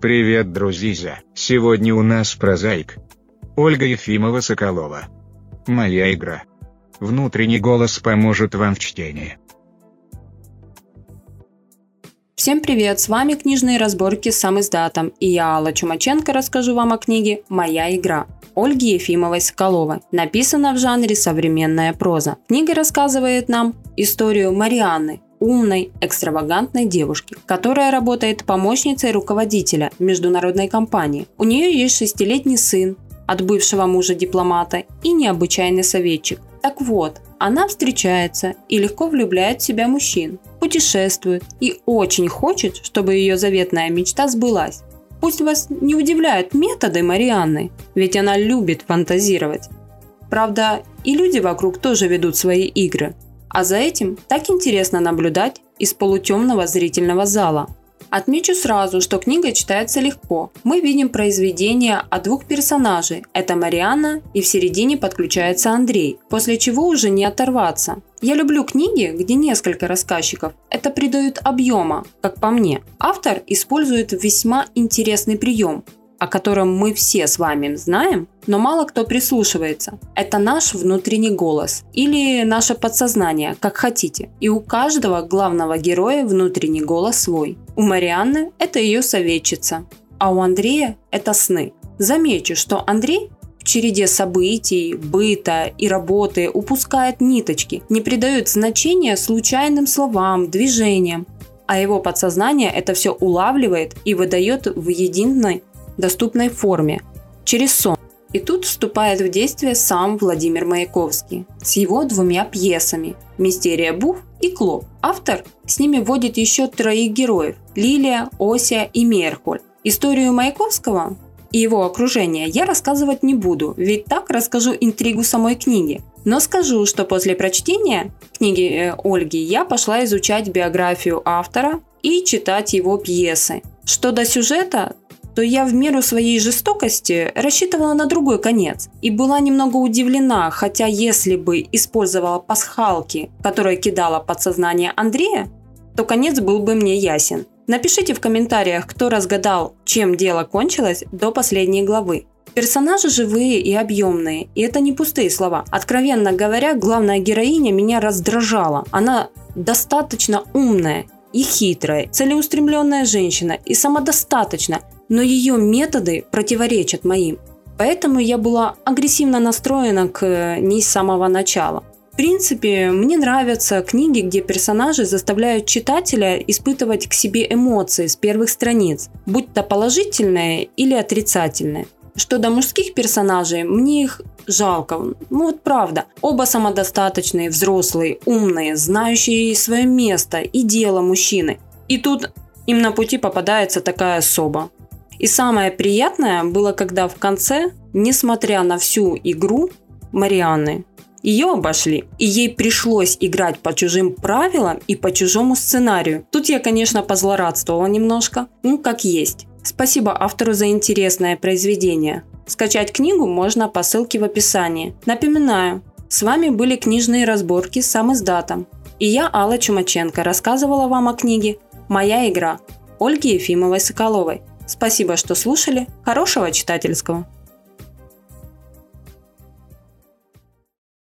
Привет, друзья! Сегодня у нас прозаик. Ольга Ефимова-Соколова. Моя игра. Внутренний голос поможет вам в чтении. Всем привет, с вами книжные разборки с сам издатом, и я, Алла Чумаченко, расскажу вам о книге «Моя игра» Ольги Ефимовой-Соколовой. Написана в жанре современная проза. Книга рассказывает нам историю Марианны, умной, экстравагантной девушки, которая работает помощницей руководителя международной компании. У нее есть шестилетний сын от бывшего мужа дипломата и необычайный советчик. Так вот, она встречается и легко влюбляет в себя мужчин, путешествует и очень хочет, чтобы ее заветная мечта сбылась. Пусть вас не удивляют методы Марианны, ведь она любит фантазировать. Правда, и люди вокруг тоже ведут свои игры – а за этим так интересно наблюдать из полутемного зрительного зала. Отмечу сразу, что книга читается легко. Мы видим произведение о двух персонажей. Это Марианна и в середине подключается Андрей, после чего уже не оторваться. Я люблю книги, где несколько рассказчиков. Это придает объема, как по мне. Автор использует весьма интересный прием о котором мы все с вами знаем, но мало кто прислушивается. Это наш внутренний голос или наше подсознание, как хотите. И у каждого главного героя внутренний голос свой. У Марианны это ее советчица, а у Андрея это сны. Замечу, что Андрей в череде событий, быта и работы упускает ниточки, не придает значения случайным словам, движениям, а его подсознание это все улавливает и выдает в единой доступной форме, через сон. И тут вступает в действие сам Владимир Маяковский с его двумя пьесами «Мистерия Бух» и «Клоп». Автор с ними вводит еще троих героев – Лилия, Ося и Меркуль. Историю Маяковского и его окружения я рассказывать не буду, ведь так расскажу интригу самой книги. Но скажу, что после прочтения книги э, Ольги я пошла изучать биографию автора и читать его пьесы. Что до сюжета, то я в меру своей жестокости рассчитывала на другой конец и была немного удивлена, хотя если бы использовала пасхалки, которые кидала подсознание Андрея, то конец был бы мне ясен. Напишите в комментариях, кто разгадал, чем дело кончилось до последней главы. Персонажи живые и объемные, и это не пустые слова. Откровенно говоря, главная героиня меня раздражала. Она достаточно умная и хитрая, целеустремленная женщина и самодостаточна, но ее методы противоречат моим. Поэтому я была агрессивно настроена к ней с самого начала. В принципе, мне нравятся книги, где персонажи заставляют читателя испытывать к себе эмоции с первых страниц, будь то положительные или отрицательные. Что до мужских персонажей, мне их жалко. Ну вот правда. Оба самодостаточные, взрослые, умные, знающие свое место и дело мужчины. И тут им на пути попадается такая особа. И самое приятное было, когда в конце, несмотря на всю игру Марианны, ее обошли, и ей пришлось играть по чужим правилам и по чужому сценарию. Тут я, конечно, позлорадствовала немножко, ну как есть. Спасибо автору за интересное произведение. Скачать книгу можно по ссылке в описании. Напоминаю, с вами были книжные разборки с сам издатом. И я, Алла Чумаченко, рассказывала вам о книге «Моя игра» Ольги Ефимовой-Соколовой. Спасибо, что слушали. Хорошего читательского!